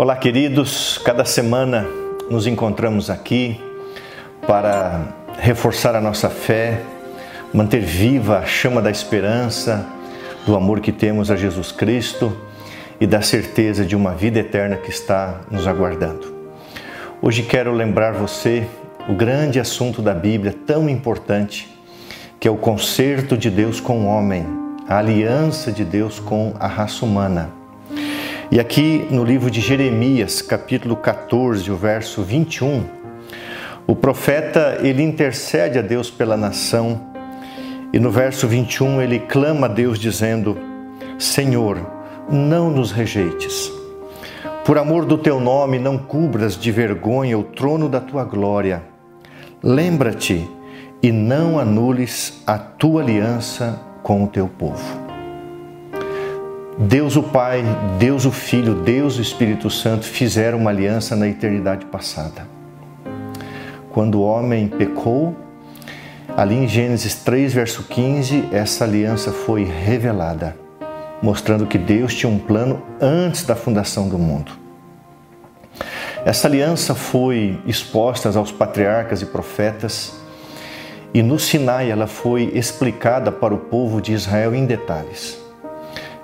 Olá, queridos. Cada semana nos encontramos aqui para reforçar a nossa fé, manter viva a chama da esperança, do amor que temos a Jesus Cristo e da certeza de uma vida eterna que está nos aguardando. Hoje quero lembrar você o grande assunto da Bíblia, tão importante, que é o concerto de Deus com o homem, a aliança de Deus com a raça humana. E aqui no livro de Jeremias, capítulo 14, o verso 21, o profeta ele intercede a Deus pela nação e no verso 21 ele clama a Deus dizendo: Senhor, não nos rejeites. Por amor do teu nome, não cubras de vergonha o trono da tua glória. Lembra-te e não anules a tua aliança com o teu povo. Deus o Pai, Deus o Filho, Deus o Espírito Santo fizeram uma aliança na eternidade passada. Quando o homem pecou, ali em Gênesis 3, verso 15, essa aliança foi revelada, mostrando que Deus tinha um plano antes da fundação do mundo. Essa aliança foi exposta aos patriarcas e profetas, e no Sinai ela foi explicada para o povo de Israel em detalhes.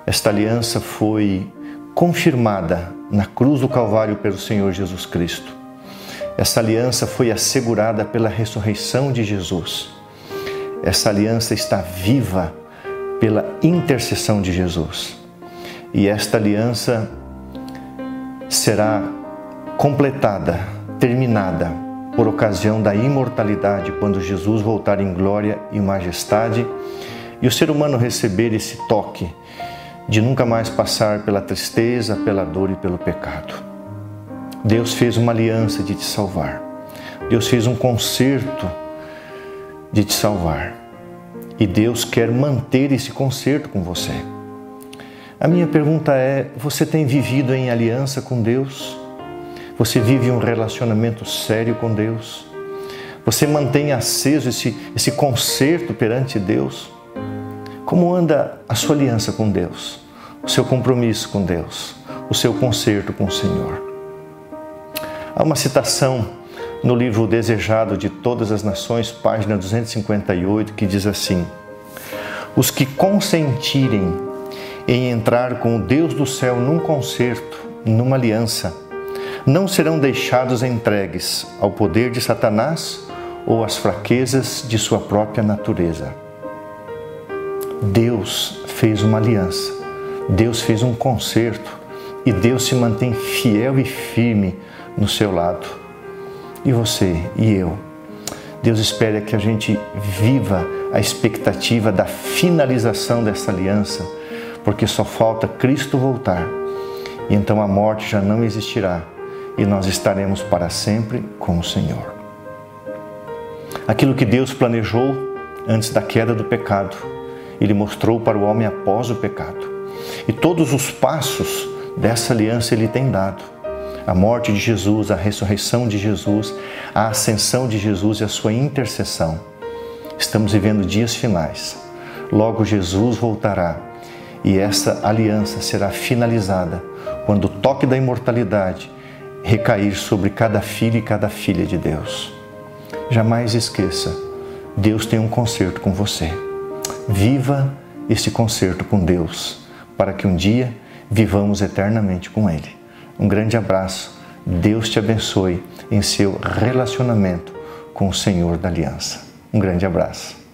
Esta aliança foi confirmada na cruz do Calvário pelo Senhor Jesus Cristo. Essa aliança foi assegurada pela ressurreição de Jesus. Essa aliança está viva pela intercessão de Jesus. E esta aliança será completada, terminada, por ocasião da imortalidade, quando Jesus voltar em glória e majestade e o ser humano receber esse toque de nunca mais passar pela tristeza, pela dor e pelo pecado. Deus fez uma aliança de te salvar. Deus fez um concerto de te salvar. E Deus quer manter esse concerto com você. A minha pergunta é: você tem vivido em aliança com Deus? Você vive um relacionamento sério com Deus? Você mantém aceso esse, esse concerto perante Deus? Como anda a sua aliança com Deus? O seu compromisso com Deus? O seu concerto com o Senhor? Há uma citação no livro Desejado de Todas as Nações, página 258, que diz assim: Os que consentirem em entrar com o Deus do céu num concerto, numa aliança, não serão deixados entregues ao poder de Satanás ou às fraquezas de sua própria natureza. Deus fez uma aliança, Deus fez um concerto e Deus se mantém fiel e firme no seu lado. E você e eu? Deus espera que a gente viva a expectativa da finalização dessa aliança, porque só falta Cristo voltar. E então a morte já não existirá e nós estaremos para sempre com o Senhor. Aquilo que Deus planejou antes da queda do pecado, ele mostrou para o homem após o pecado. E todos os passos dessa aliança ele tem dado. A morte de Jesus, a ressurreição de Jesus, a ascensão de Jesus e a sua intercessão. Estamos vivendo dias finais. Logo Jesus voltará e essa aliança será finalizada quando o toque da imortalidade recair sobre cada filho e cada filha de Deus. Jamais esqueça, Deus tem um concerto com você. Viva esse concerto com Deus, para que um dia vivamos eternamente com Ele. Um grande abraço, Deus te abençoe em seu relacionamento com o Senhor da Aliança. Um grande abraço.